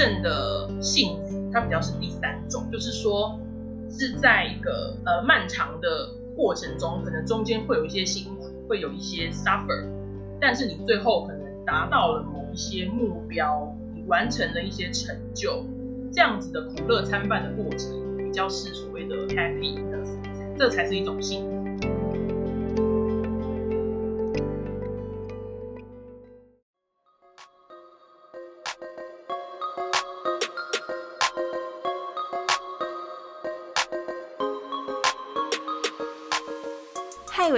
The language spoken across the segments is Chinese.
正的幸福，它比较是第三种，就是说是在一个呃漫长的过程中，可能中间会有一些辛苦，会有一些 suffer，但是你最后可能达到了某一些目标，你完成了一些成就，这样子的苦乐参半的过程，比较是所谓的 happy 的，这才是一种幸福。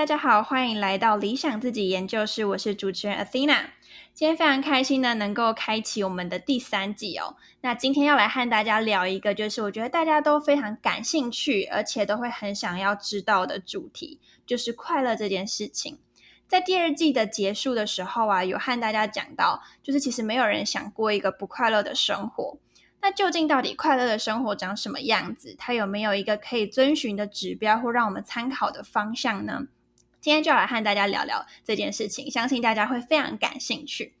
大家好，欢迎来到理想自己研究室，我是主持人 Athena。今天非常开心呢，能够开启我们的第三季哦。那今天要来和大家聊一个，就是我觉得大家都非常感兴趣，而且都会很想要知道的主题，就是快乐这件事情。在第二季的结束的时候啊，有和大家讲到，就是其实没有人想过一个不快乐的生活。那究竟到底快乐的生活长什么样子？它有没有一个可以遵循的指标，或让我们参考的方向呢？今天就来和大家聊聊这件事情，相信大家会非常感兴趣。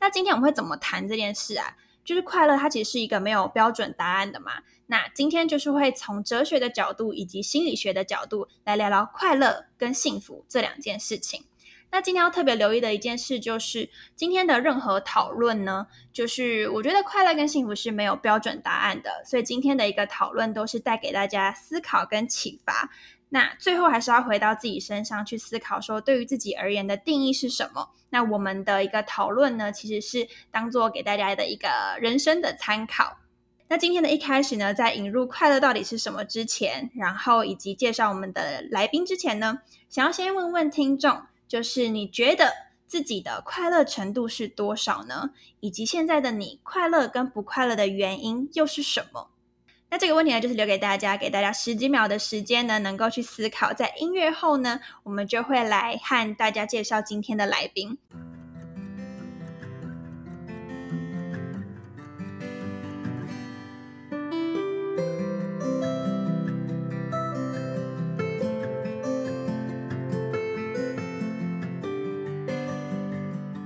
那今天我们会怎么谈这件事啊？就是快乐，它其实是一个没有标准答案的嘛。那今天就是会从哲学的角度以及心理学的角度来聊聊快乐跟幸福这两件事情。那今天要特别留意的一件事就是，今天的任何讨论呢，就是我觉得快乐跟幸福是没有标准答案的，所以今天的一个讨论都是带给大家思考跟启发。那最后还是要回到自己身上去思考，说对于自己而言的定义是什么？那我们的一个讨论呢，其实是当做给大家的一个人生的参考。那今天的一开始呢，在引入快乐到底是什么之前，然后以及介绍我们的来宾之前呢，想要先问问听众，就是你觉得自己的快乐程度是多少呢？以及现在的你快乐跟不快乐的原因又是什么？那这个问题呢，就是留给大家，给大家十几秒的时间呢，能够去思考。在音乐后呢，我们就会来和大家介绍今天的来宾。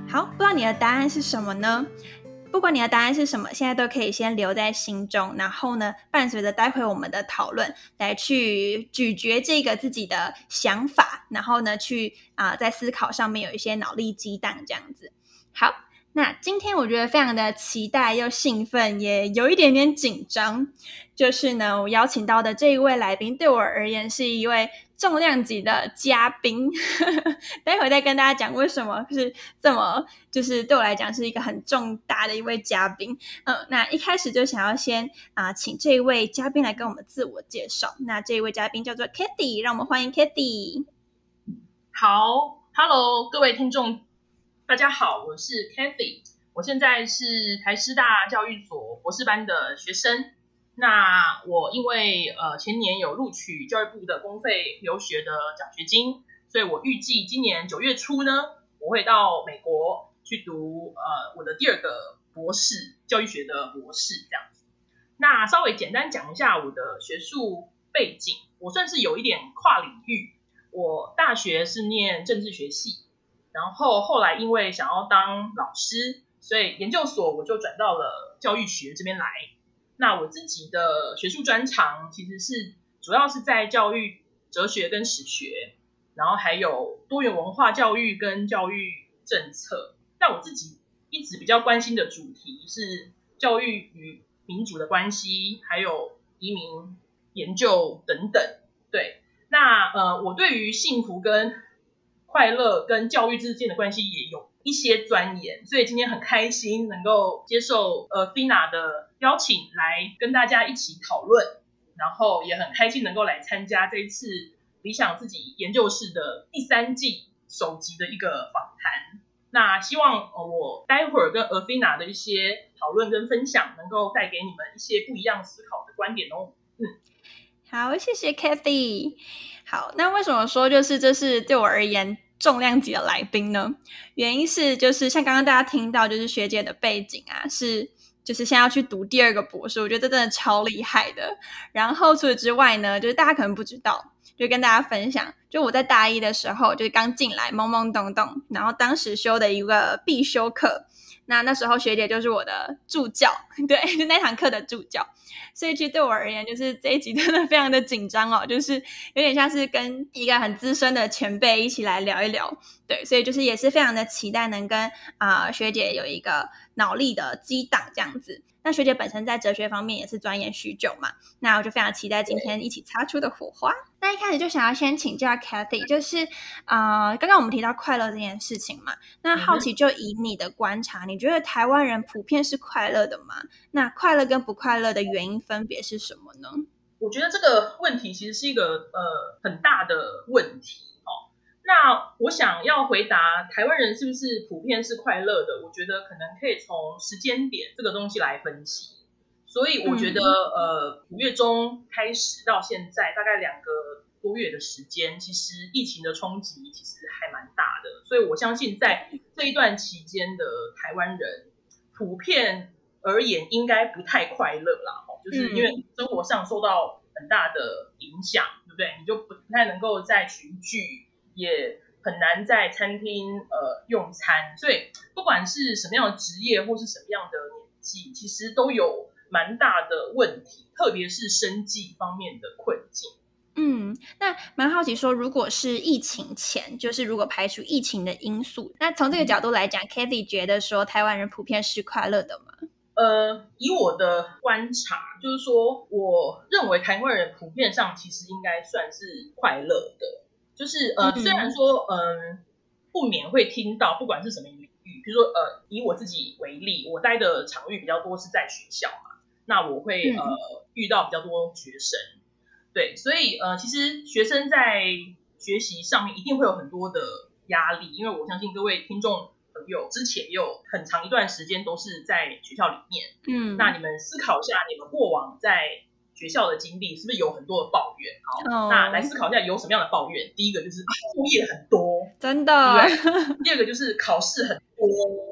好，不知道你的答案是什么呢？不管你的答案是什么，现在都可以先留在心中，然后呢，伴随着待会我们的讨论，来去咀嚼这个自己的想法，然后呢，去啊，在思考上面有一些脑力激荡，这样子。好，那今天我觉得非常的期待又兴奋，也有一点点紧张，就是呢，我邀请到的这一位来宾，对我而言是一位。重量级的嘉宾，待会再跟大家讲为什么是这么，就是对我来讲是一个很重大的一位嘉宾。嗯，那一开始就想要先啊，请这位嘉宾来跟我们自我介绍。那这位嘉宾叫做 Kitty，让我们欢迎 Kitty。好，Hello，各位听众，大家好，我是 Kitty，我现在是台师大教育所博士班的学生。那我因为呃前年有录取教育部的公费留学的奖学金，所以我预计今年九月初呢，我会到美国去读呃我的第二个博士教育学的博士这样子。那稍微简单讲一下我的学术背景，我算是有一点跨领域。我大学是念政治学系，然后后来因为想要当老师，所以研究所我就转到了教育学这边来。那我自己的学术专长其实是主要是在教育哲学跟史学，然后还有多元文化教育跟教育政策。那我自己一直比较关心的主题是教育与民主的关系，还有移民研究等等。对，那呃，我对于幸福跟快乐跟教育之间的关系也有一些钻研，所以今天很开心能够接受呃 Fina 的。邀请来跟大家一起讨论，然后也很开心能够来参加这一次理想自己研究室的第三季首集的一个访谈。那希望我待会儿跟 Athena 的一些讨论跟分享，能够带给你们一些不一样思考的观点哦。嗯，好，谢谢 Kathy。好，那为什么说就是这是对我而言重量级的来宾呢？原因是就是像刚刚大家听到，就是学姐的背景啊，是就是现在要去读第二个博士，我觉得这真的超厉害的。然后除此之外呢，就是大家可能不知道。就跟大家分享，就我在大一的时候，就是刚进来懵懵懂懂，然后当时修的一个必修课，那那时候学姐就是我的助教，对，就那堂课的助教，所以其实对我而言，就是这一集真的非常的紧张哦，就是有点像是跟一个很资深的前辈一起来聊一聊，对，所以就是也是非常的期待能跟啊学姐有一个脑力的激荡这样子。那学姐本身在哲学方面也是钻研许久嘛，那我就非常期待今天一起擦出的火花。那一开始就想要先请教 Cathy，就是啊，刚刚我们提到快乐这件事情嘛，那好奇就以你的观察，你觉得台湾人普遍是快乐的吗？那快乐跟不快乐的原因分别是什么呢？我觉得这个问题其实是一个呃很大的问题。那我想要回答台湾人是不是普遍是快乐的？我觉得可能可以从时间点这个东西来分析。所以我觉得，呃，五月中开始到现在大概两个多月的时间，其实疫情的冲击其实还蛮大的。所以我相信在这一段期间的台湾人，普遍而言应该不太快乐啦，就是因为生活上受到很大的影响，对不对？你就不太能够再群聚。也很难在餐厅呃用餐，所以不管是什么样的职业或是什么样的年纪，其实都有蛮大的问题，特别是生计方面的困境。嗯，那蛮好奇说，如果是疫情前，就是如果排除疫情的因素，那从这个角度来讲，Kathy 觉得说台湾人普遍是快乐的吗？呃，以我的观察，就是说，我认为台湾人普遍上其实应该算是快乐的。就是呃，虽然说嗯，不免会听到，不管是什么领域，比如说呃，以我自己为例，我待的场域比较多是在学校嘛，那我会呃遇到比较多学生，对，所以呃，其实学生在学习上面一定会有很多的压力，因为我相信各位听众朋友之前也有很长一段时间都是在学校里面，嗯，那你们思考一下，你们过往在学校的经历是不是有很多的抱怨？好，那来思考一下有什么样的抱怨。第一个就是作业很多，真的。第二个就是考试很多，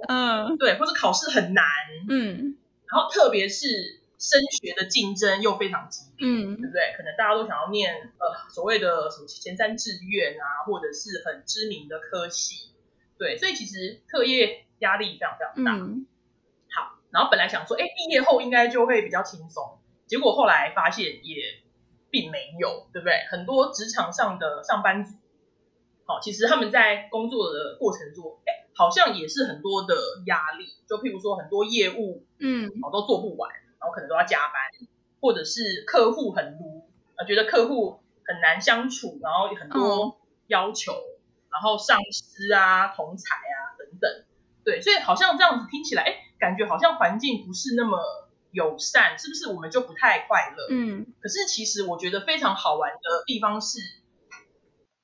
嗯，对，或者考试很难，嗯。然后特别是升学的竞争又非常激烈，嗯，对不对？可能大家都想要念呃所谓的什么前三志愿啊，或者是很知名的科系，对，所以其实课业压力非常非常大。好，然后本来想说，哎，毕业后应该就会比较轻松。结果后来发现也并没有，对不对？很多职场上的上班族，好，其实他们在工作的过程中，哎，好像也是很多的压力。就譬如说，很多业务，嗯，哦，都做不完，然后可能都要加班，或者是客户很撸，啊，觉得客户很难相处，然后很多要求，然后上司啊、同才啊等等，对，所以好像这样子听起来，哎，感觉好像环境不是那么。友善是不是我们就不太快乐？嗯，可是其实我觉得非常好玩的地方是，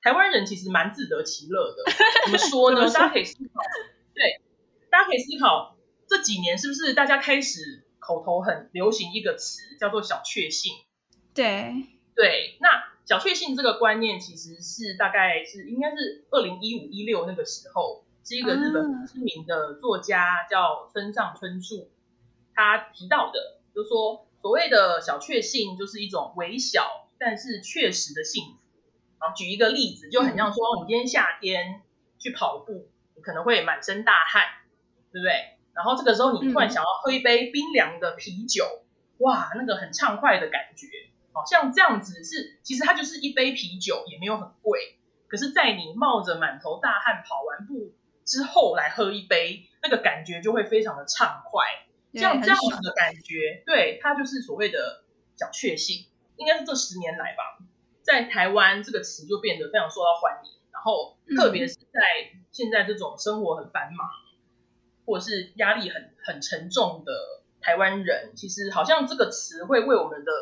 台湾人其实蛮自得其乐的。怎么说呢？大家可以思考，对，大家可以思考这几年是不是大家开始口头很流行一个词叫做小确幸？对对，那小确幸这个观念其实是大概是应该是二零一五一六那个时候，是一个日本知名的作家叫村上春树。他提到的，就是说，所谓的小确幸，就是一种微小但是确实的幸福。然后举一个例子，就很像说，你今天夏天去跑步，你可能会满身大汗，对不对？然后这个时候你突然想要喝一杯冰凉的啤酒，哇，那个很畅快的感觉，好像这样子是，其实它就是一杯啤酒，也没有很贵。可是，在你冒着满头大汗跑完步之后来喝一杯，那个感觉就会非常的畅快。像这样子的感觉，对它就是所谓的小确幸，应该是这十年来吧，在台湾这个词就变得非常受到欢迎。然后，特别是在现在这种生活很繁忙，或者是压力很很沉重的台湾人，其实好像这个词会为我们的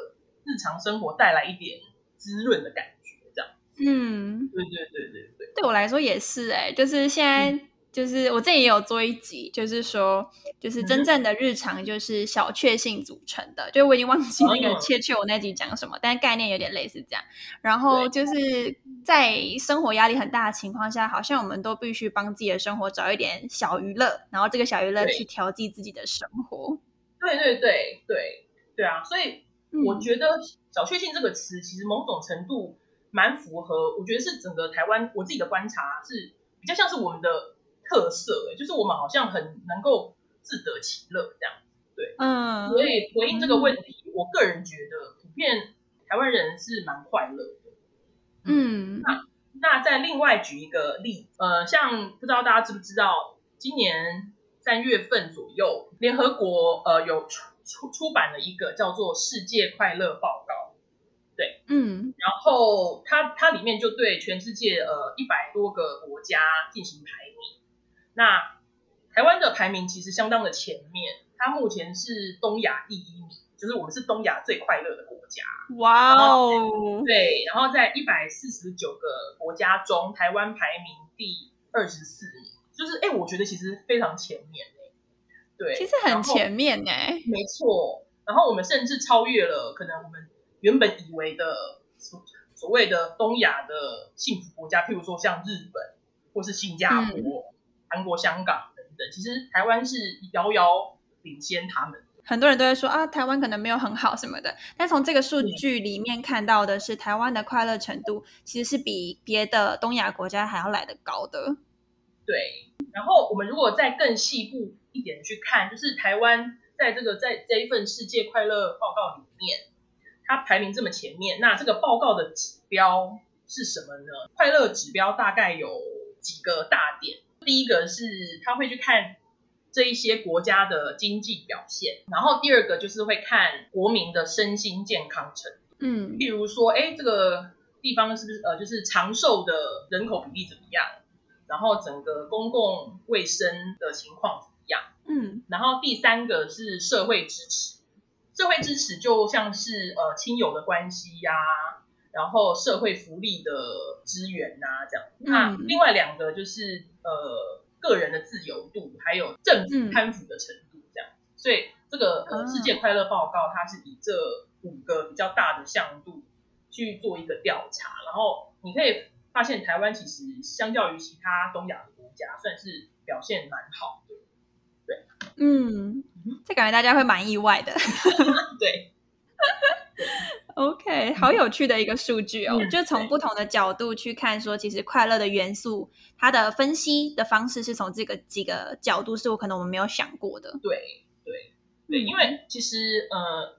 日常生活带来一点滋润的感觉，这样。嗯，对对对对对，对我来说也是哎，就是现在。就是我这里也有做一集，就是说，就是真正的日常就是小确幸组成的。就我已经忘记那个切切我那集讲什么，但概念有点类似这样。然后就是在生活压力很大的情况下，好像我们都必须帮自己的生活找一点小娱乐，然后这个小娱乐去调剂自己的生活。对对对对对啊！所以我觉得“小确幸”这个词其实某种程度蛮符合，我觉得是整个台湾我自己的观察是比较像是我们的。特色哎，就是我们好像很能够自得其乐这样，对，嗯，所以回应这个问题，我个人觉得普遍台湾人是蛮快乐的，嗯，那那再另外举一个例，呃，像不知道大家知不知道，今年三月份左右，联合国呃有出出出版了一个叫做《世界快乐报告》，对，嗯，然后它它里面就对全世界呃一百多个国家进行排名。那台湾的排名其实相当的前面，它目前是东亚第一名，就是我们是东亚最快乐的国家。哇哦！对，然后在一百四十九个国家中，台湾排名第二十四名，就是哎，我觉得其实非常前面哎。对，其实很前面哎。没错，然后我们甚至超越了可能我们原本以为的所所谓的东亚的幸福国家，譬如说像日本或是新加坡。韩国、香港等等，其实台湾是遥遥领先他们。很多人都会说啊，台湾可能没有很好什么的。但从这个数据里面看到的是，台湾的快乐程度其实是比别的东亚国家还要来得高的。对。然后我们如果再更细部一点去看，就是台湾在这个在这一份世界快乐报告里面，它排名这么前面，那这个报告的指标是什么呢？快乐指标大概有几个大点。第一个是他会去看这一些国家的经济表现，然后第二个就是会看国民的身心健康程度。嗯，例如说，哎，这个地方是不是呃，就是长寿的人口比例怎么样？然后整个公共卫生的情况怎么样？嗯，然后第三个是社会支持，社会支持就像是呃亲友的关系呀。然后社会福利的资源呐，这样。那另外两个就是呃个人的自由度，还有政府贪腐的程度，这样。所以这个呃世界快乐报告，它是以这五个比较大的向度去做一个调查。然后你可以发现，台湾其实相较于其他东亚的国家，算是表现蛮好的。对，嗯，这感觉大家会蛮意外的。对。OK，好有趣的一个数据哦，就从不同的角度去看，说其实快乐的元素，它的分析的方式是从这个几个角度，是我可能我们没有想过的。对对对，因为其实呃，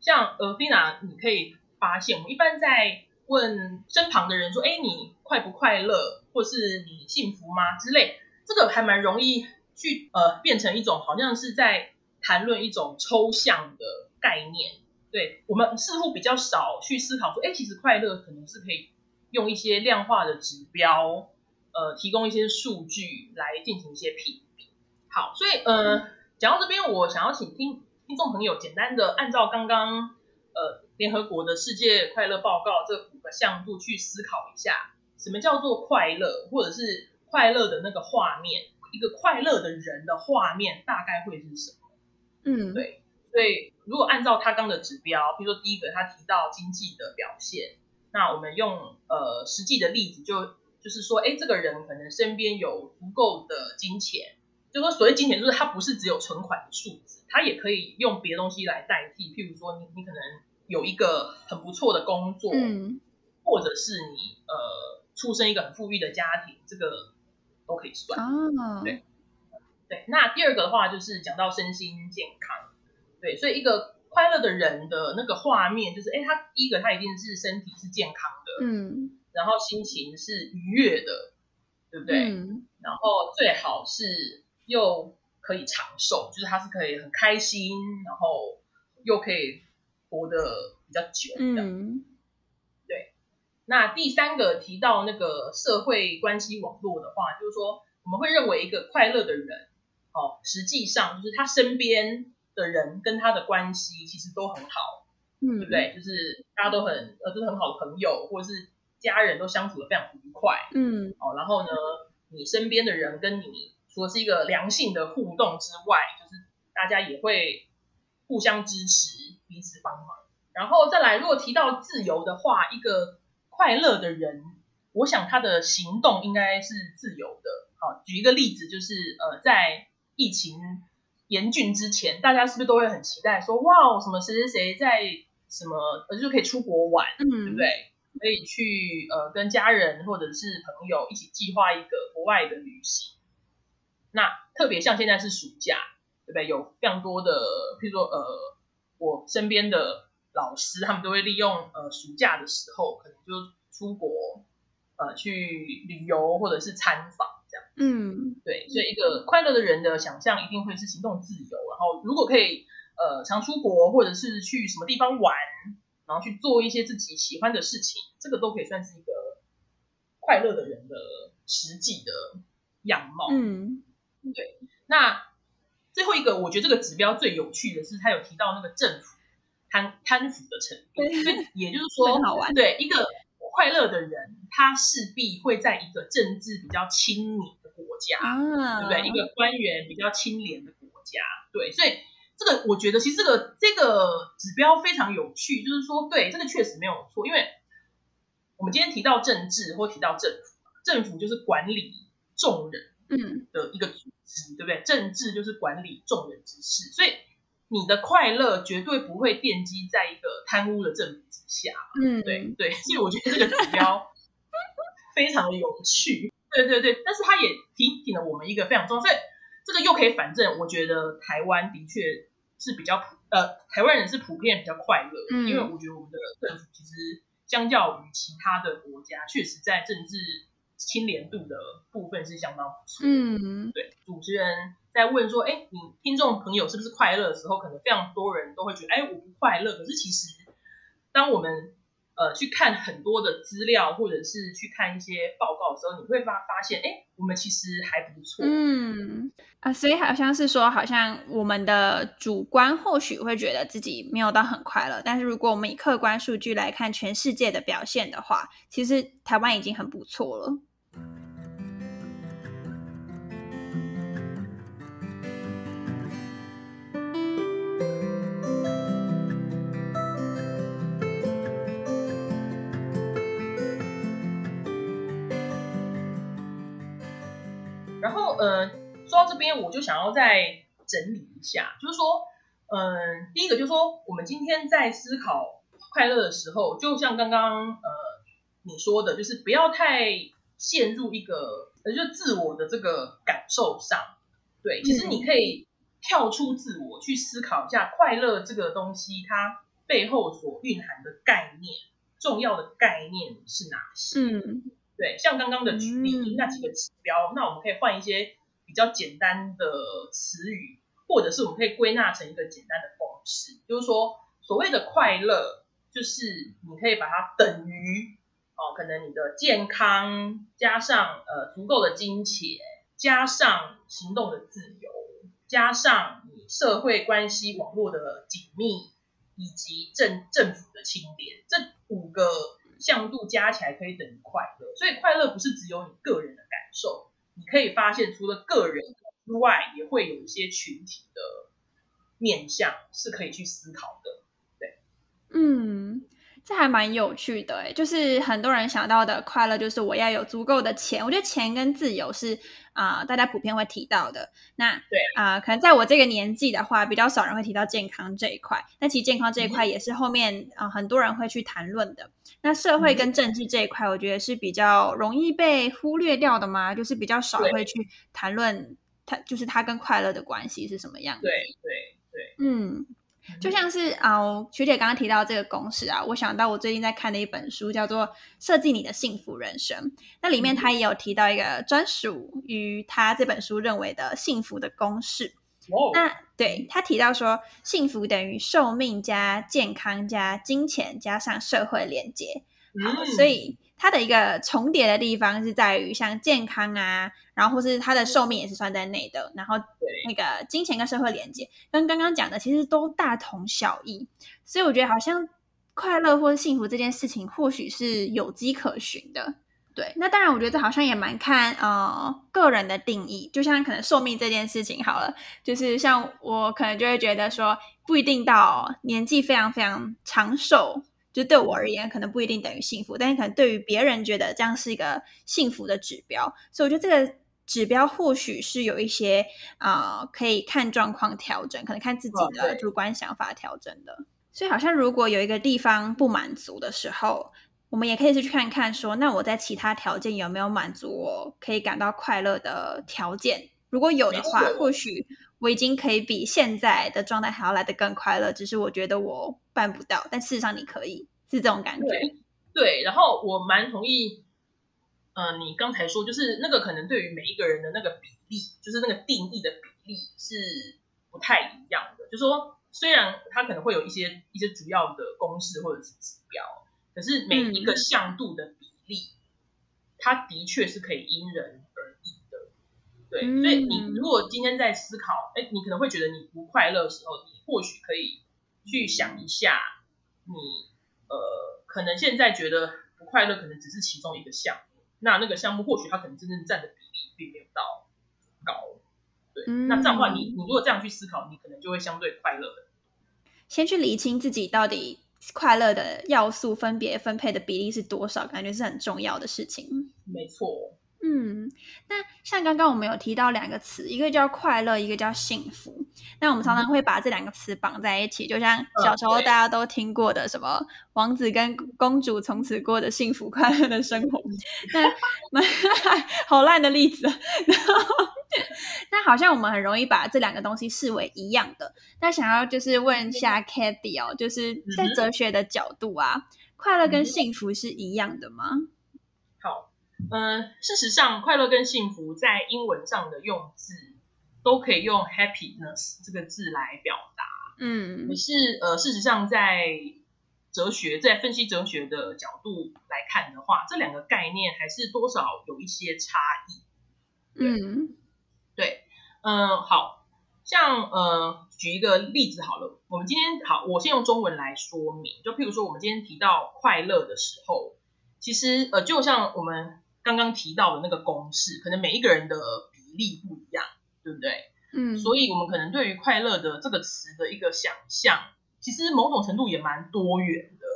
像呃菲娜，你可以发现，我们一般在问身旁的人说，哎，你快不快乐，或是你幸福吗之类，这个还蛮容易去呃变成一种好像是在谈论一种抽象的概念。对我们似乎比较少去思考说，哎，其实快乐可能是可以用一些量化的指标，呃，提供一些数据来进行一些评比。好，所以呃，讲到这边，我想要请听听众朋友简单的按照刚刚呃联合国的世界快乐报告这五个项度去思考一下，什么叫做快乐，或者是快乐的那个画面，一个快乐的人的画面大概会是什么？嗯，对。所以，如果按照他刚的指标，比如说第一个他提到经济的表现，那我们用呃实际的例子，就就是说，哎，这个人可能身边有足够的金钱，就说所谓金钱，就是他不是只有存款的数字，他也可以用别的东西来代替，譬如说你你可能有一个很不错的工作，嗯，或者是你呃出生一个很富裕的家庭，这个都可以算，啊，对对。那第二个的话，就是讲到身心健康。对，所以一个快乐的人的那个画面，就是哎，他第一个他一定是身体是健康的，嗯，然后心情是愉悦的，对不对？嗯，然后最好是又可以长寿，就是他是可以很开心，然后又可以活得比较久，嗯，对。那第三个提到那个社会关系网络的话，就是说我们会认为一个快乐的人，哦，实际上就是他身边。的人跟他的关系其实都很好，嗯，对不对？就是大家都很呃，都是很好的朋友，或者是家人都相处的非常愉快，嗯，哦，然后呢，你身边的人跟你说是一个良性的互动之外，就是大家也会互相支持，彼此帮忙。然后再来，如果提到自由的话，一个快乐的人，我想他的行动应该是自由的。好，举一个例子，就是呃，在疫情严峻之前，大家是不是都会很期待说，哇，什么谁谁谁在什么，呃，就可以出国玩，嗯，对不对？可以去呃跟家人或者是朋友一起计划一个国外的旅行。那特别像现在是暑假，对不对？有非常多的，譬如说呃，我身边的老师，他们都会利用呃暑假的时候，可能就出国呃去旅游或者是参访这样。嗯，对，所以一个快乐的人的想象一定会是行动自由，然后如果可以呃常出国或者是去什么地方玩。然后去做一些自己喜欢的事情，这个都可以算是一个快乐的人的实际的样貌。嗯，对。那最后一个，我觉得这个指标最有趣的是，他有提到那个政府贪贪腐的程度。所以也就是 说，好玩。对一个快乐的人，他势必会在一个政治比较亲民的国家，啊，对不对？一个官员比较清廉的国家，对，所以。这个我觉得其实这个这个指标非常有趣，就是说对这个确实没有错，因为我们今天提到政治或提到政府，政府就是管理众人嗯的一个组织，对不对？政治就是管理众人之事，所以你的快乐绝对不会奠基在一个贪污的政府之下，嗯，对对，所以我觉得这个指标 非常的有趣，对对对，但是它也提醒了我们一个非常重要，所以这个又可以反证，我觉得台湾的确。是比较普呃，台湾人是普遍比较快乐，因为我觉得我们的政府其实相较于其他的国家，确实在政治清廉度的部分是相当不错。嗯，对。主持人在问说：“哎，你听众朋友是不是快乐的时候，可能非常多人都会觉得，哎，我不快乐。可是其实，当我们呃，去看很多的资料，或者是去看一些报告的时候，你会发发现，哎，我们其实还不错。嗯啊，所以好像是说，好像我们的主观或许会觉得自己没有到很快乐，但是如果我们以客观数据来看全世界的表现的话，其实台湾已经很不错了。呃，说到这边，我就想要再整理一下，就是说，嗯，第一个就是说，我们今天在思考快乐的时候，就像刚刚呃你说的，就是不要太陷入一个呃就自我的这个感受上，对，其实你可以跳出自我去思考一下快乐这个东西它背后所蕴含的概念，重要的概念是哪些？嗯。对，像刚刚的举例那几个指标，那我们可以换一些比较简单的词语，或者是我们可以归纳成一个简单的公式，就是说所谓的快乐，就是你可以把它等于哦，可能你的健康加上呃足够的金钱，加上行动的自由，加上你社会关系网络的紧密，以及政政府的清廉，这五个。向度加起来可以等于快乐，所以快乐不是只有你个人的感受，你可以发现除了个人之外，也会有一些群体的面向是可以去思考的。对，嗯。这还蛮有趣的诶就是很多人想到的快乐，就是我要有足够的钱。我觉得钱跟自由是啊，大家普遍会提到的。那对啊，可能在我这个年纪的话，比较少人会提到健康这一块。那其实健康这一块也是后面啊很多人会去谈论的。那社会跟政治这一块，我觉得是比较容易被忽略掉的嘛，就是比较少会去谈论它，就是它跟快乐的关系是什么样。对对对，嗯。就像是啊，学姐刚刚提到这个公式啊，我想到我最近在看的一本书叫做《设计你的幸福人生》，那里面他也有提到一个专属于他这本书认为的幸福的公式。那对他提到说，幸福等于寿命加健康加金钱加上社会连接。好，所以。它的一个重叠的地方是在于像健康啊，然后或是它的寿命也是算在内的，然后那个金钱跟社会连接跟刚刚讲的其实都大同小异，所以我觉得好像快乐或者幸福这件事情或许是有迹可循的。对，那当然，我觉得这好像也蛮看呃个人的定义，就像可能寿命这件事情好了，就是像我可能就会觉得说，不一定到年纪非常非常长寿，就对我而言可能不一定等于幸福，但是可能对于别人觉得这样是一个幸福的指标，所以我觉得这个指标或许是有一些啊可以看状况调整，可能看自己的主观想法调整的。所以好像如果有一个地方不满足的时候。我们也可以是去看看，说那我在其他条件有没有满足我可以感到快乐的条件？如果有的话，或许我已经可以比现在的状态还要来得更快乐。只是我觉得我办不到，但事实上你可以，是这种感觉。对，然后我蛮同意，呃，你刚才说就是那个可能对于每一个人的那个比例，就是那个定义的比例是不太一样的。就说虽然它可能会有一些一些主要的公式或者是指标。可是每一个向度的比例，它的确是可以因人对。所以你如果今天在思考，哎，你可能会觉得你不快乐的时候，你或许可以去想一下，你呃，可能现在觉得不快乐，可能只是其中一个项目。那那个项目或许它可能真正占的比例并没有到高，对。那这样的话，你你如果这样去思考，你可能就会相对快乐的。先去理清自己到底。快乐的要素分别分配的比例是多少？感觉是很重要的事情。没错，嗯，那像刚刚我们有提到两个词，一个叫快乐，一个叫幸福。那我们常常会把这两个词绑在一起，就像小时候大家都听过的什么王子跟公主从此过的幸福快乐的生活。那 好烂的例子。那好像我们很容易把这两个东西视为一样的。那想要就是问一下 k a t h y 哦，就是在哲学的角度啊，快乐跟幸福是一样的吗？好，嗯，事实上，快乐跟幸福在英文上的用字都可以用 happiness 这个字来表达。嗯，可是呃，事实上在哲学在分析哲学的角度来看的话，这两个概念还是多少有一些差异。嗯。对，嗯，好像呃，举一个例子好了，我们今天好，我先用中文来说明，就譬如说我们今天提到快乐的时候，其实呃，就像我们刚刚提到的那个公式，可能每一个人的比例不一样，对不对？嗯，所以我们可能对于快乐的这个词的一个想象，其实某种程度也蛮多元的，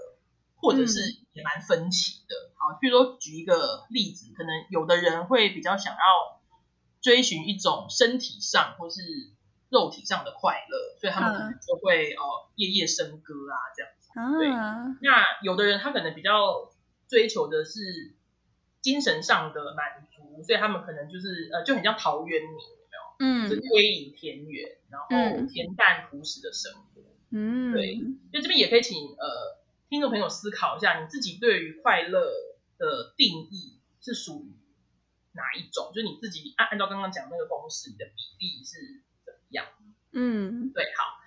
或者是也蛮分歧的。好，譬如说举一个例子，可能有的人会比较想要。追寻一种身体上或是肉体上的快乐，所以他们可能就会哦夜夜笙歌啊这样子。对，那有的人他可能比较追求的是精神上的满足，所以他们可能就是呃就很像陶渊明有没有？嗯，是归隐田园，然后恬淡朴实的生活。嗯，对，所以这边也可以请呃听众朋友思考一下，你自己对于快乐的定义是属于。哪一种？就是你自己按按照刚刚讲那个公式，你的比例是怎么样？嗯，对，好。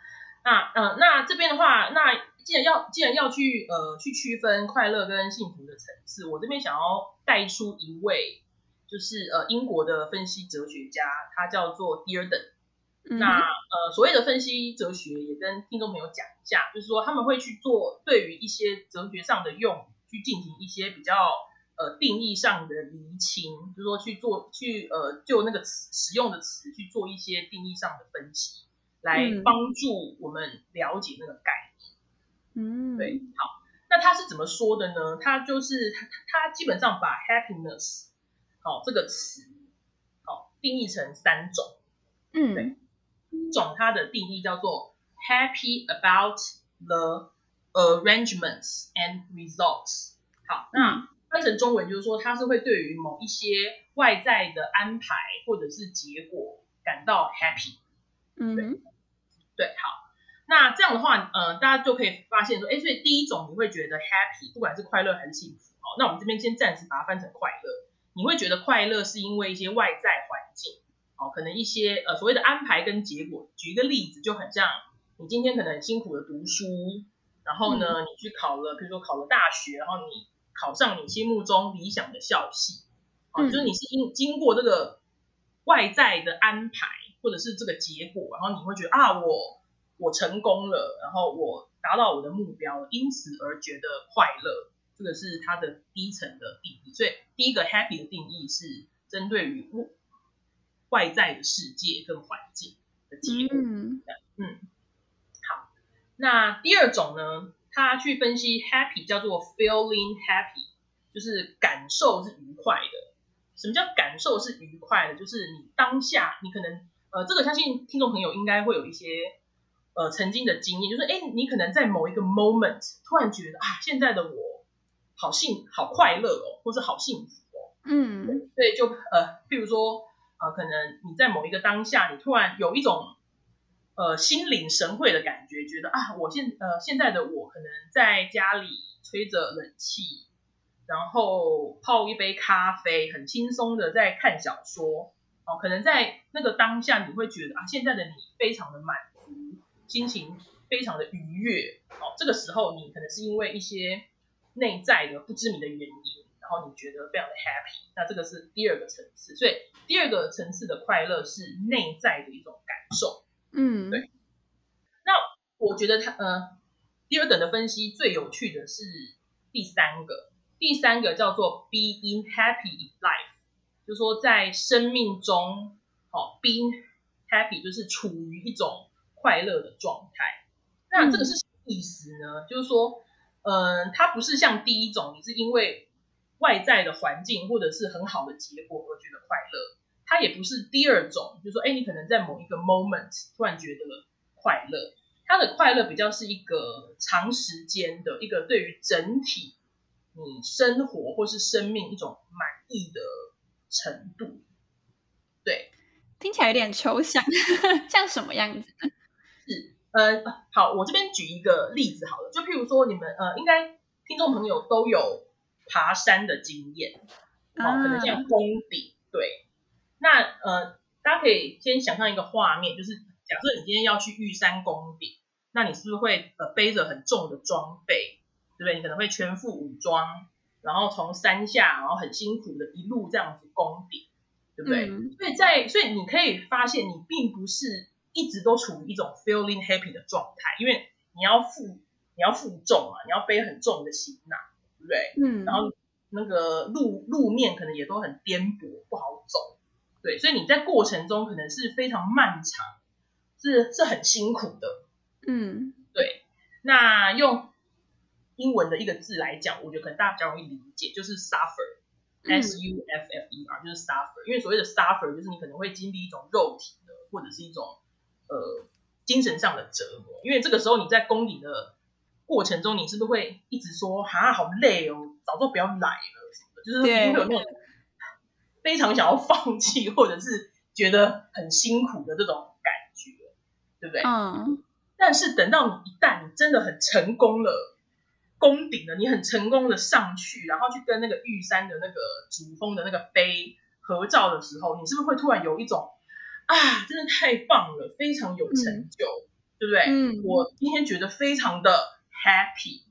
那呃，那这边的话，那既然要既然要去呃去区分快乐跟幸福的层次，我这边想要带出一位，就是呃英国的分析哲学家，他叫做 Dearden。那呃所谓的分析哲学，也跟听众朋友讲一下，就是说他们会去做对于一些哲学上的用语，去进行一些比较。呃，定义上的厘清，就是说去做去呃，就那个词使用的词去做一些定义上的分析，来帮助我们了解那个概念。嗯，对，好，那他是怎么说的呢？他就是他他基本上把 happiness 好这个词好定义成三种。嗯，对，一种它的定义叫做 happy about the arrangements and results。好，那翻成中文就是说，他是会对于某一些外在的安排或者是结果感到 happy。嗯，对，好，那这样的话，呃，大家就可以发现说，哎，所以第一种你会觉得 happy，不管是快乐还是幸福，好，那我们这边先暂时把它翻成快乐。你会觉得快乐是因为一些外在环境，哦，可能一些呃所谓的安排跟结果。举一个例子，就很像你今天可能很辛苦的读书，然后呢，你去考了，比如说考了大学，然后你。考上你心目中理想的校系，哦，就是你是因经过这个外在的安排，或者是这个结果，然后你会觉得啊，我我成功了，然后我达到我的目标，因此而觉得快乐。这个是它的低层的定义。所以第一个 happy 的定义是针对于外在的世界跟环境的结果。嗯嗯，好，那第二种呢，他去分析 happy 叫做 feeling happy，就是感受是愉快的。什么叫感受是愉快的？就是你当下你可能呃，这个相信听众朋友应该会有一些呃曾经的经验，就是哎，你可能在某一个 moment 突然觉得啊，现在的我好幸好快乐哦，或是好幸福哦。嗯，对，就呃，譬如说。呃，可能你在某一个当下，你突然有一种呃心领神会的感觉，觉得啊，我现呃现在的我可能在家里吹着冷气，然后泡一杯咖啡，很轻松的在看小说。哦，可能在那个当下，你会觉得啊，现在的你非常的满足，心情非常的愉悦。哦，这个时候你可能是因为一些内在的不知名的原因。然后你觉得非常的 happy，那这个是第二个层次，所以第二个层次的快乐是内在的一种感受，嗯，对。那我觉得他呃第二等的分析最有趣的是第三个，第三个叫做 being happy in life，就是说在生命中，好 being happy 就是处于一种快乐的状态。那这个是什么意思呢？就是说，嗯，它不是像第一种，你是因为外在的环境或者是很好的结果而觉得快乐，它也不是第二种，就是说，哎，你可能在某一个 moment 突然觉得快乐，它的快乐比较是一个长时间的一个对于整体你生活或是生命一种满意的程度。对，听起来有点抽象，像什么样子？是，呃，好，我这边举一个例子好了，就譬如说，你们呃，应该听众朋友都有。爬山的经验，哦，可能像峰顶，对。那呃，大家可以先想象一个画面，就是假设你今天要去玉山攻顶，那你是不是会呃背着很重的装备，对不对？你可能会全副武装，然后从山下，然后很辛苦的一路这样子攻顶，对不对？所以在所以你可以发现，你并不是一直都处于一种 feeling happy 的状态，因为你要负你要负重嘛，你要背很重的行囊。对，嗯，然后那个路路面可能也都很颠簸，不好走，对，所以你在过程中可能是非常漫长，是是很辛苦的，嗯，对。那用英文的一个字来讲，我觉得可能大家比较容易理解，就是 suffer，s u f f e r，就是 suffer。因为所谓的 suffer 就是你可能会经历一种肉体的或者是一种呃精神上的折磨，因为这个时候你在宫顶的。过程中，你是不是会一直说啊，好累哦，早就不要来了什么的，就是会有那种非常想要放弃，或者是觉得很辛苦的这种感觉，对不对？嗯。但是等到你一旦你真的很成功了，攻顶了，你很成功的上去，然后去跟那个玉山的那个主峰的那个碑合照的时候，你是不是会突然有一种啊，真的太棒了，非常有成就，对不对？嗯。我今天觉得非常的。Happy，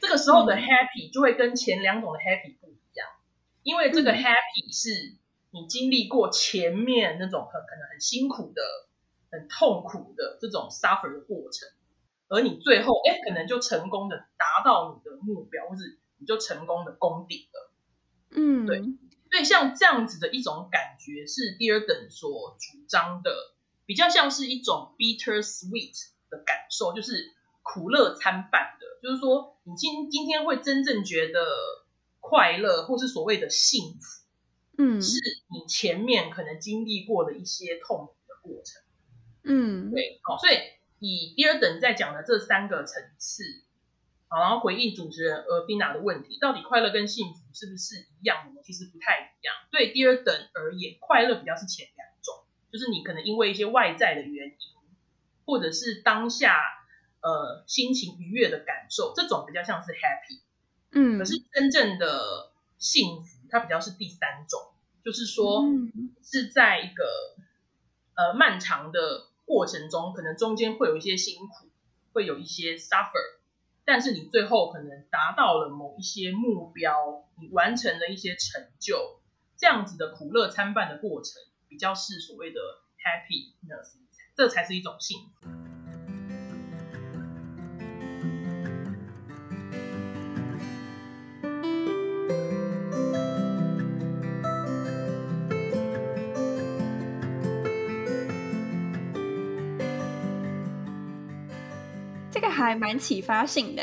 这个时候的 happy 就会跟前两种的 happy 不一样，因为这个 happy 是你经历过前面那种很可能很辛苦的、很痛苦的这种 suffer 的过程，而你最后哎可能就成功的达到你的目标，或是你就成功的攻顶了。嗯，对，所以像这样子的一种感觉是第二等所主张的，比较像是一种 bitter sweet 的感受，就是。苦乐参半的，就是说，你今今天会真正觉得快乐，或是所谓的幸福，嗯，是你前面可能经历过的一些痛苦的过程，嗯，对，好，所以以第二等在讲的这三个层次，好，然后回应主持人尔宾娜的问题，到底快乐跟幸福是不是一样？其实不太一样。对第二等而言，快乐比较是前两种，就是你可能因为一些外在的原因，或者是当下。呃，心情愉悦的感受，这种比较像是 happy，嗯，可是真正的幸福，它比较是第三种，就是说是在一个呃漫长的过程中，可能中间会有一些辛苦，会有一些 suffer，但是你最后可能达到了某一些目标，你完成了一些成就，这样子的苦乐参半的过程，比较是所谓的 happiness，这才是一种幸福。蛮启发性的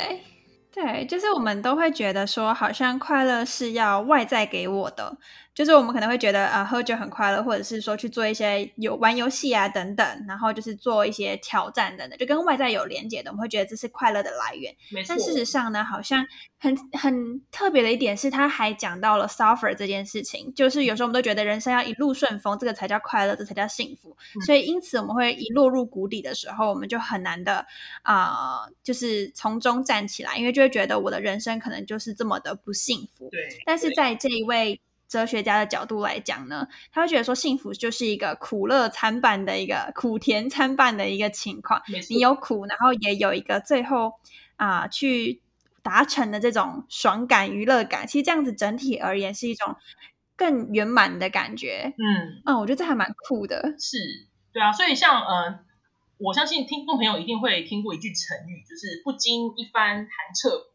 对，就是我们都会觉得说，好像快乐是要外在给我的，就是我们可能会觉得啊，喝酒很快乐，或者是说去做一些有玩游戏啊等等，然后就是做一些挑战等等，就跟外在有连接的，我们会觉得这是快乐的来源。但事实上呢，好像很很特别的一点是，他还讲到了 suffer 这件事情，就是有时候我们都觉得人生要一路顺风，这个才叫快乐，这才叫幸福。所以因此我们会一落入谷底的时候，我们就很难的啊，就是从中站起来，因为就会觉得我的人生可能就是这么的不幸福。对，但是在这一位哲学家的角度来讲呢，他会觉得说幸福就是一个苦乐参半的一个苦甜参半的一个情况。你有苦，然后也有一个最后啊去达成的这种爽感、娱乐感。其实这样子整体而言是一种更圆满的感觉。嗯嗯，我觉得这还蛮酷的。是，对啊，所以像呃。我相信听众朋友一定会听过一句成语，就是“不经一番寒彻骨，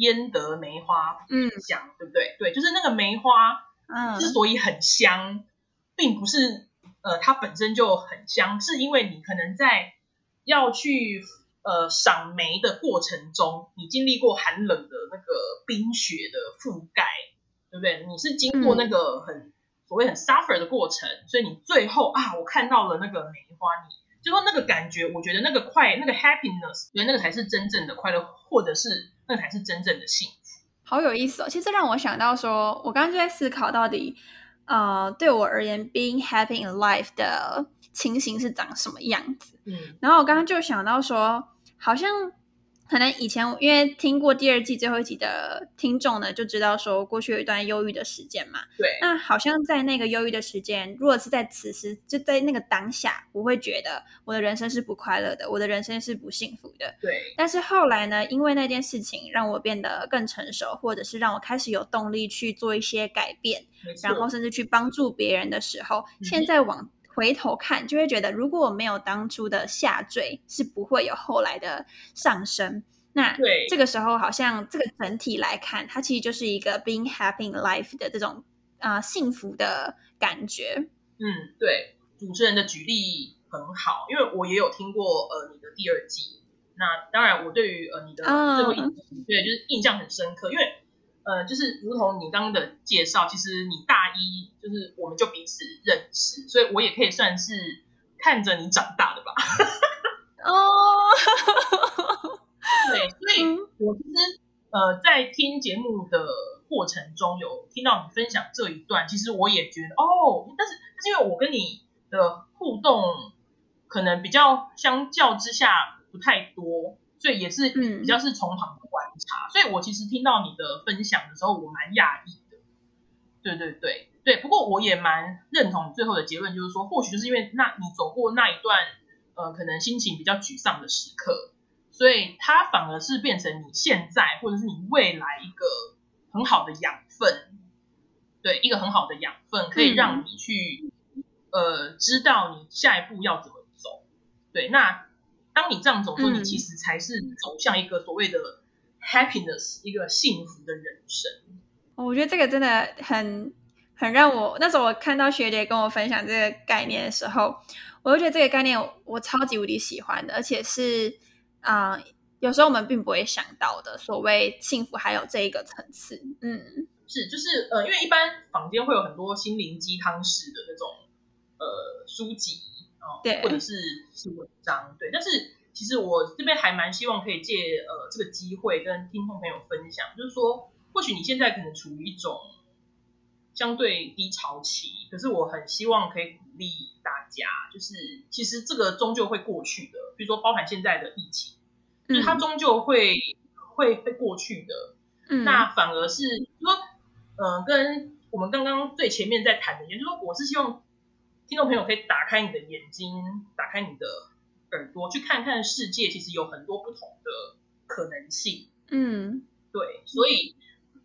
焉得梅花香”，对不对？对，就是那个梅花，嗯，之所以很香，并不是呃它本身就很香，是因为你可能在要去呃赏梅的过程中，你经历过寒冷的那个冰雪的覆盖，对不对？你是经过那个很所谓很 suffer 的过程，所以你最后啊，我看到了那个梅花，你。就说那个感觉，我觉得那个快，那个 happiness，觉得那个才是真正的快乐，或者是那才是真正的幸福。好有意思哦！其实让我想到说，我刚刚就在思考，到底呃，对我而言，being happy in life 的情形是长什么样子？嗯，然后我刚刚就想到说，好像。可能以前因为听过第二季最后一集的听众呢，就知道说过去有一段忧郁的时间嘛。对。那好像在那个忧郁的时间，如果是在此时，就在那个当下，我会觉得我的人生是不快乐的，我的人生是不幸福的。对。但是后来呢，因为那件事情让我变得更成熟，或者是让我开始有动力去做一些改变，然后甚至去帮助别人的时候，现在往。回头看，就会觉得，如果我没有当初的下坠，是不会有后来的上升。那这个时候，好像这个整体来看，它其实就是一个 being happy in life 的这种啊幸福的感觉。嗯，对，主持人的举例很好，因为我也有听过呃你的第二季。那当然，我对于呃你的最后一集，对，就是印象很深刻，因为。呃，就是如同你刚刚的介绍，其实你大一就是我们就彼此认识，所以我也可以算是看着你长大的吧。哦，对，所以我其实呃在听节目的过程中有听到你分享这一段，其实我也觉得哦，但是但是因为我跟你的互动可能比较相较之下不太多。所以也是比较是从旁观察，所以我其实听到你的分享的时候，我蛮讶异的。对对对对，不过我也蛮认同你最后的结论，就是说，或许就是因为那你走过那一段呃，可能心情比较沮丧的时刻，所以它反而是变成你现在或者是你未来一个很好的养分，对，一个很好的养分，可以让你去呃知道你下一步要怎么走。对，那。当你这样走说，你其实才是走向一个所谓的 happiness，一个幸福的人生。我觉得这个真的很很让我那时候我看到学姐跟我分享这个概念的时候，我就觉得这个概念我超级无敌喜欢的，而且是啊，有时候我们并不会想到的所谓幸福还有这一个层次。嗯，是就是呃，因为一般坊间会有很多心灵鸡汤式的那种呃书籍。对，或者是是文章，对。但是其实我这边还蛮希望可以借呃这个机会跟听众朋友分享，就是说，或许你现在可能处于一种相对低潮期，可是我很希望可以鼓励大家，就是其实这个终究会过去的。比如说，包含现在的疫情，就是它终究会会会过去的。嗯，那反而是说，呃，跟我们刚刚最前面在谈的，也就是说，我是希望。听众朋友可以打开你的眼睛，打开你的耳朵，去看看世界，其实有很多不同的可能性。嗯，对，所以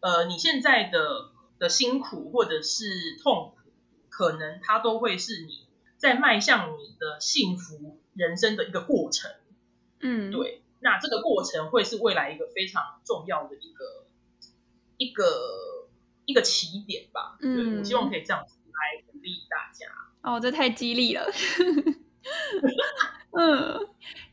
呃，你现在的的辛苦或者是痛苦，可能它都会是你在迈向你的幸福人生的一个过程。嗯，对，那这个过程会是未来一个非常重要的一个一个一个起点吧。嗯，我希望可以这样子来鼓励大家。哦，这太激励了。嗯，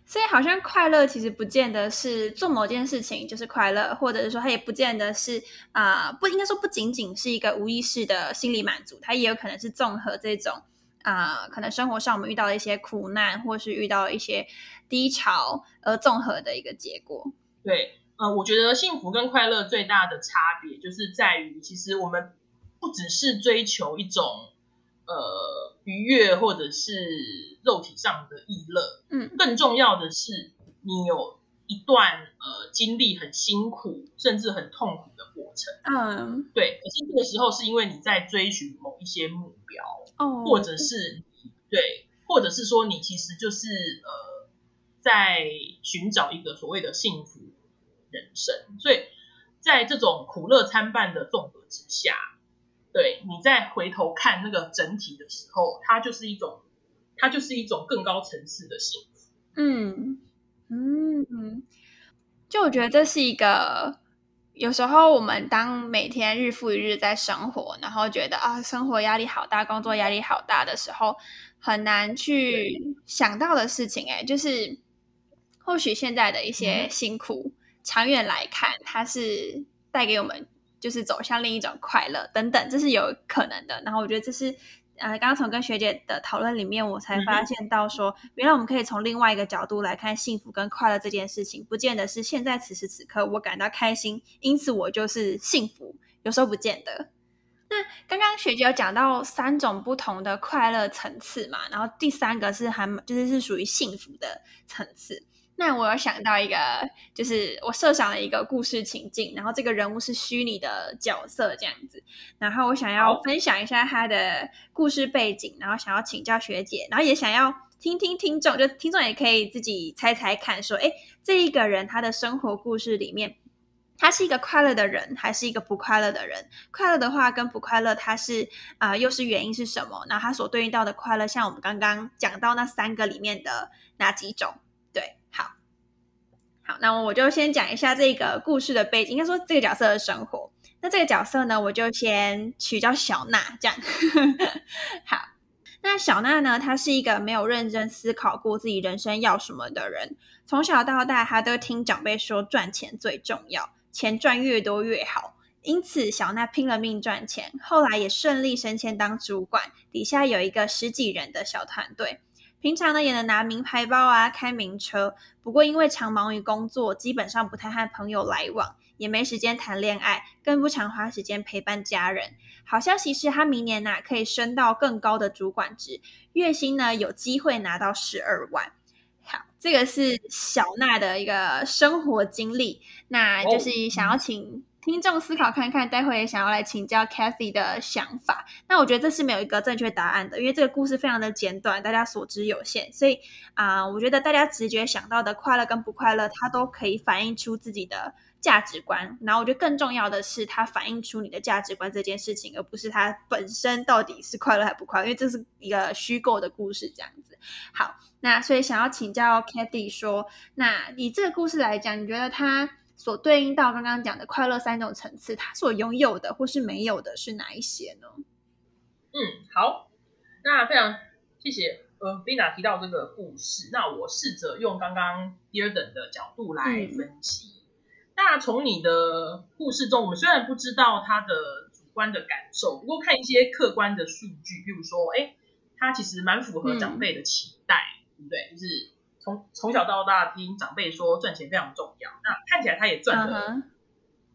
所以好像快乐其实不见得是做某件事情就是快乐，或者是说它也不见得是啊，不应该说不仅仅是一个无意识的心理满足，它也有可能是综合这种啊，可能生活上我们遇到的一些苦难，或是遇到一些低潮而综合的一个结果。对，呃，我觉得幸福跟快乐最大的差别就是在于，其实我们不只是追求一种呃愉悦或者是肉体上的意乐，嗯，更重要的是你有一段呃经历很辛苦甚至很痛苦的过程，嗯，对。可是这个时候是因为你在追寻某一些目标，哦，或者是对，或者是说你其实就是呃在寻找一个所谓的幸福人生，所以在这种苦乐参半的综合之下，对你再回头看那个整体的时候，它就是一种，它就是一种更高层次的幸福。嗯嗯，就我觉得这是一个，有时候我们当每天日复一日在生活，然后觉得啊，生活压力好大，工作压力好大的时候，很难去想到的事情，哎，就是或许现在的一些辛苦，长远来看，它是带给我们就是走向另一种快乐等等，这是有可能的。然后我觉得这是。呃，刚刚从跟学姐的讨论里面，我才发现到说，原来我们可以从另外一个角度来看幸福跟快乐这件事情，不见得是现在此时此刻我感到开心，因此我就是幸福，有时候不见得。那刚刚学姐有讲到三种不同的快乐层次嘛，然后第三个是还就是是属于幸福的层次。那我有想到一个，就是我设想了一个故事情境，然后这个人物是虚拟的角色这样子，然后我想要分享一下他的故事背景，然后想要请教学姐，然后也想要听听听众，就听众也可以自己猜猜看，说，哎，这一个人他的生活故事里面，他是一个快乐的人，还是一个不快乐的人？快乐的话跟不快乐，他是啊，又是原因是什么？那他所对应到的快乐，像我们刚刚讲到那三个里面的哪几种？好，好，那我就先讲一下这个故事的背景，应该说这个角色的生活。那这个角色呢，我就先取叫小娜，这样。好，那小娜呢，她是一个没有认真思考过自己人生要什么的人，从小到大，她都听长辈说赚钱最重要，钱赚越多越好，因此小娜拼了命赚钱，后来也顺利升迁当主管，底下有一个十几人的小团队。平常呢也能拿名牌包啊，开名车。不过因为常忙于工作，基本上不太和朋友来往，也没时间谈恋爱，更不常花时间陪伴家人。好消息是他明年呐可以升到更高的主管职，月薪呢有机会拿到十二万。好，这个是小娜的一个生活经历，那就是想要请。听众思考看看，待会也想要来请教 Kathy 的想法。那我觉得这是没有一个正确答案的，因为这个故事非常的简短，大家所知有限，所以啊，我觉得大家直觉想到的快乐跟不快乐，它都可以反映出自己的价值观。然后我觉得更重要的是，它反映出你的价值观这件事情，而不是它本身到底是快乐还不快乐，因为这是一个虚构的故事，这样子。好，那所以想要请教 Kathy 说，那以这个故事来讲，你觉得它？所对应到刚刚讲的快乐三种层次，他所拥有的或是没有的是哪一些呢？嗯，好，那非常谢谢呃 Vina 提到这个故事，那我试着用刚刚第二等的角度来分析。那从你的故事中，我们虽然不知道他的主观的感受，不过看一些客观的数据，比如说，哎，他其实蛮符合长辈的期待，对不对？就是。从从小到大听长辈说赚钱非常重要，那看起来他也赚了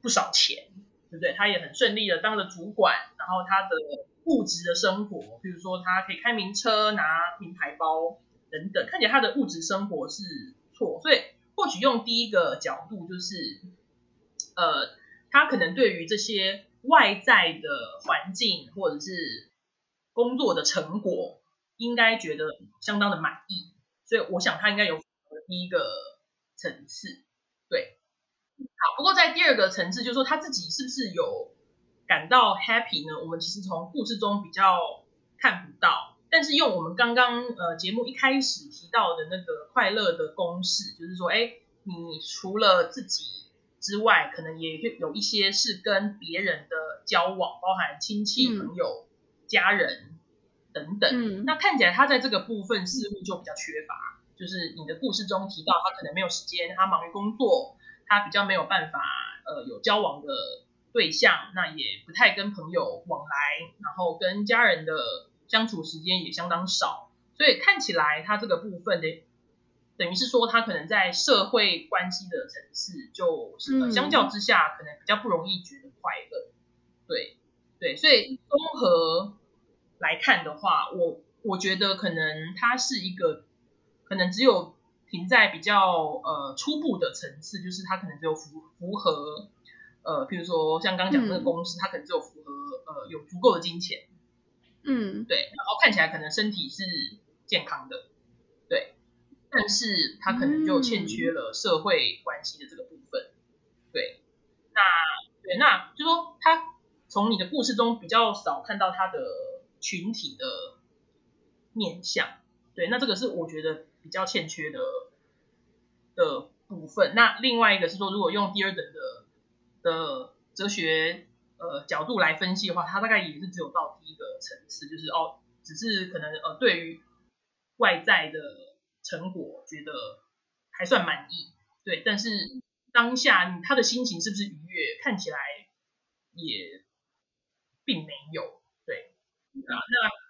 不少钱，对不对？他也很顺利的当了主管，然后他的物质的生活，比如说他可以开名车、拿名牌包等等，看起来他的物质生活是错。所以或许用第一个角度就是，呃，他可能对于这些外在的环境或者是工作的成果，应该觉得相当的满意。所以我想他应该有第一个层次，对，好。不过在第二个层次，就是说他自己是不是有感到 happy 呢？我们其实从故事中比较看不到。但是用我们刚刚呃节目一开始提到的那个快乐的公式，就是说，哎，你除了自己之外，可能也有一些是跟别人的交往，包含亲戚、朋友、家人。等等，那看起来他在这个部分似乎就比较缺乏，就是你的故事中提到他可能没有时间，他忙于工作，他比较没有办法呃有交往的对象，那也不太跟朋友往来，然后跟家人的相处时间也相当少，所以看起来他这个部分的。等于是说，他可能在社会关系的层次，就相较之下，可能比较不容易觉得快乐。对，对，所以综合来看的话，我我觉得可能它是一个，可能只有停在比较呃初步的层次，就是它可能只有符符合呃，譬如说像刚刚讲那个公司，它可能只有符合呃有足够的金钱，嗯，对，然后看起来可能身体是健康的。对。但是它可能就欠缺了社会关系的这个部分，对，那对，那就说他从你的故事中比较少看到他的群体的面相，对，那这个是我觉得比较欠缺的的部分。那另外一个是说，如果用第二等的的哲学呃角度来分析的话，它大概也是只有到第一个层次，就是哦，只是可能呃对于外在的。成果觉得还算满意，对，但是当下他的心情是不是愉悦？看起来也并没有，啊，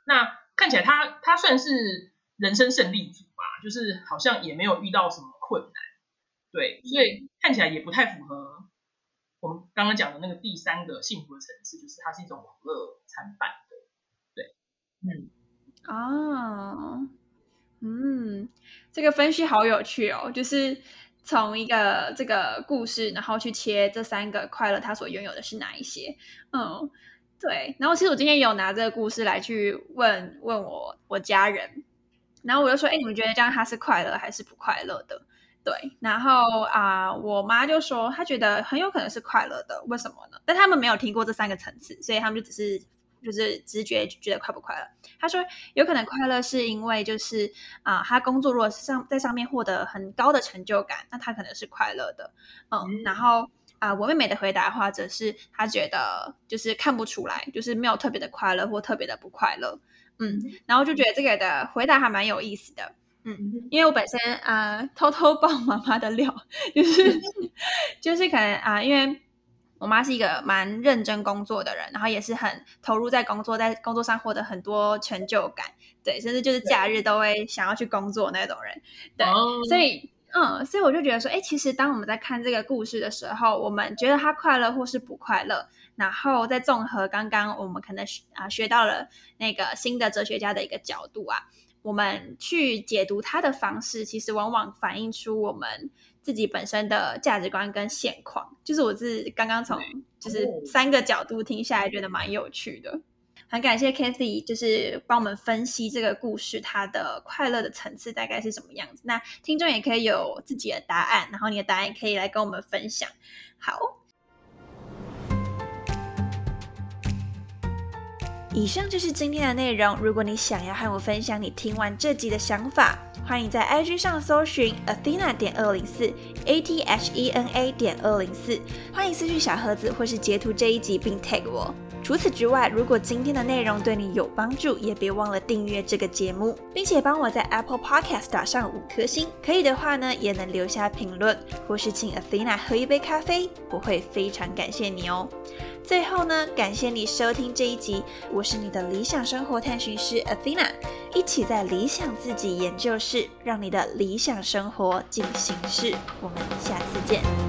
那那看起来他他算是人生胜利组吧，就是好像也没有遇到什么困难，对，所以看起来也不太符合我们刚刚讲的那个第三个幸福的层次，就是它是一种网乐参半的，对，嗯，啊。嗯，这个分析好有趣哦，就是从一个这个故事，然后去切这三个快乐，他所拥有的是哪一些？嗯，对。然后其实我今天有拿这个故事来去问问我我家人，然后我就说，哎，你们觉得这样他是快乐还是不快乐的？对。然后啊，我妈就说，她觉得很有可能是快乐的，为什么呢？但他们没有听过这三个层次，所以他们就只是。就是直觉觉得快不快乐？她说有可能快乐是因为就是啊，他工作如果是上在上面获得很高的成就感，那他可能是快乐的。嗯，然后啊，我妹妹的回答或者是她觉得就是看不出来，就是没有特别的快乐或特别的不快乐。嗯，然后就觉得这个的回答还蛮有意思的。嗯，因为我本身啊偷偷爆妈妈的料，就是 就是可能啊，因为。我妈是一个蛮认真工作的人，然后也是很投入在工作，在工作上获得很多成就感，对，甚至就是假日都会想要去工作那种人，对，所以，嗯，所以我就觉得说，哎，其实当我们在看这个故事的时候，我们觉得他快乐或是不快乐，然后再综合刚刚我们可能啊学到了那个新的哲学家的一个角度啊，我们去解读他的方式，其实往往反映出我们。自己本身的价值观跟现况，就是我是刚刚从就是三个角度听下来，觉得蛮有趣的。很感谢 Kathy，就是帮我们分析这个故事，它的快乐的层次大概是什么样子。那听众也可以有自己的答案，然后你的答案可以来跟我们分享。好。以上就是今天的内容。如果你想要和我分享你听完这集的想法，欢迎在 IG 上搜寻 Athena 点二零四 A T H E N A 点二零四，欢迎私讯小盒子或是截图这一集并 tag 我。除此之外，如果今天的内容对你有帮助，也别忘了订阅这个节目，并且帮我在 Apple Podcast 打上五颗星。可以的话呢，也能留下评论，或是请 Athena 喝一杯咖啡，我会非常感谢你哦。最后呢，感谢你收听这一集，我是你的理想生活探寻师 Athena，一起在理想自己研究室，让你的理想生活进行式。我们下次见。